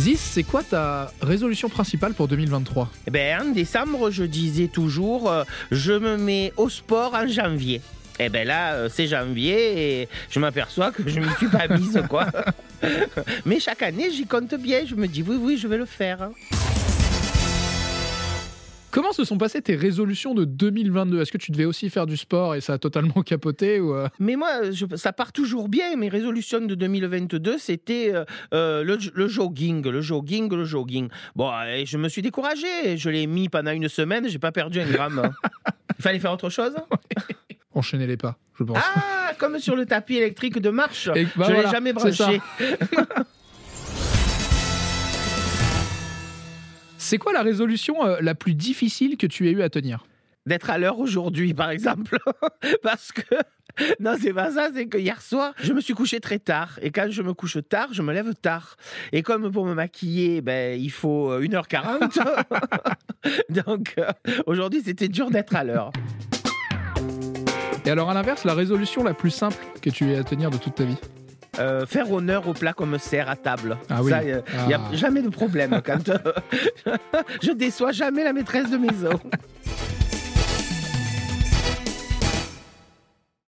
Ziz, c'est quoi ta résolution principale pour 2023 Eh ben, en décembre, je disais toujours, euh, je me mets au sport en janvier. Et ben là, euh, c'est janvier et je m'aperçois que je ne me suis pas mise, quoi. Mais chaque année, j'y compte bien. Je me dis, oui, oui, je vais le faire. Comment se sont passées tes résolutions de 2022 Est-ce que tu devais aussi faire du sport et ça a totalement capoté ou euh? Mais moi, je- ça part toujours bien. Mes résolutions de 2022, c'était euh, euh, le, le jogging, le jogging, le jogging. Bon, et je me suis découragé. Je l'ai mis pendant une semaine, j'ai pas perdu un gramme. Il fallait faire autre chose? Enchaîner les pas, je pense. Ah, comme sur le tapis électrique de marche. Et bah je voilà, l'ai jamais branché. C'est quoi la résolution euh, la plus difficile que tu aies eu à tenir? D'être à l'heure aujourd'hui, par exemple. Parce que. Non, c'est pas ça, c'est que hier soir, je me suis couché très tard. Et quand je me couche tard, je me lève tard. Et comme pour me maquiller, ben, il faut euh, 1h40. Donc, euh, aujourd'hui, c'était dur d'être à l'heure. Et alors à l'inverse, la résolution la plus simple que tu aies à tenir de toute ta vie? Euh, faire honneur au plat qu'on me sert à table. Ah oui. Il n'y a Ah. jamais de problème. Quand, euh, je déçois jamais la maîtresse de maison.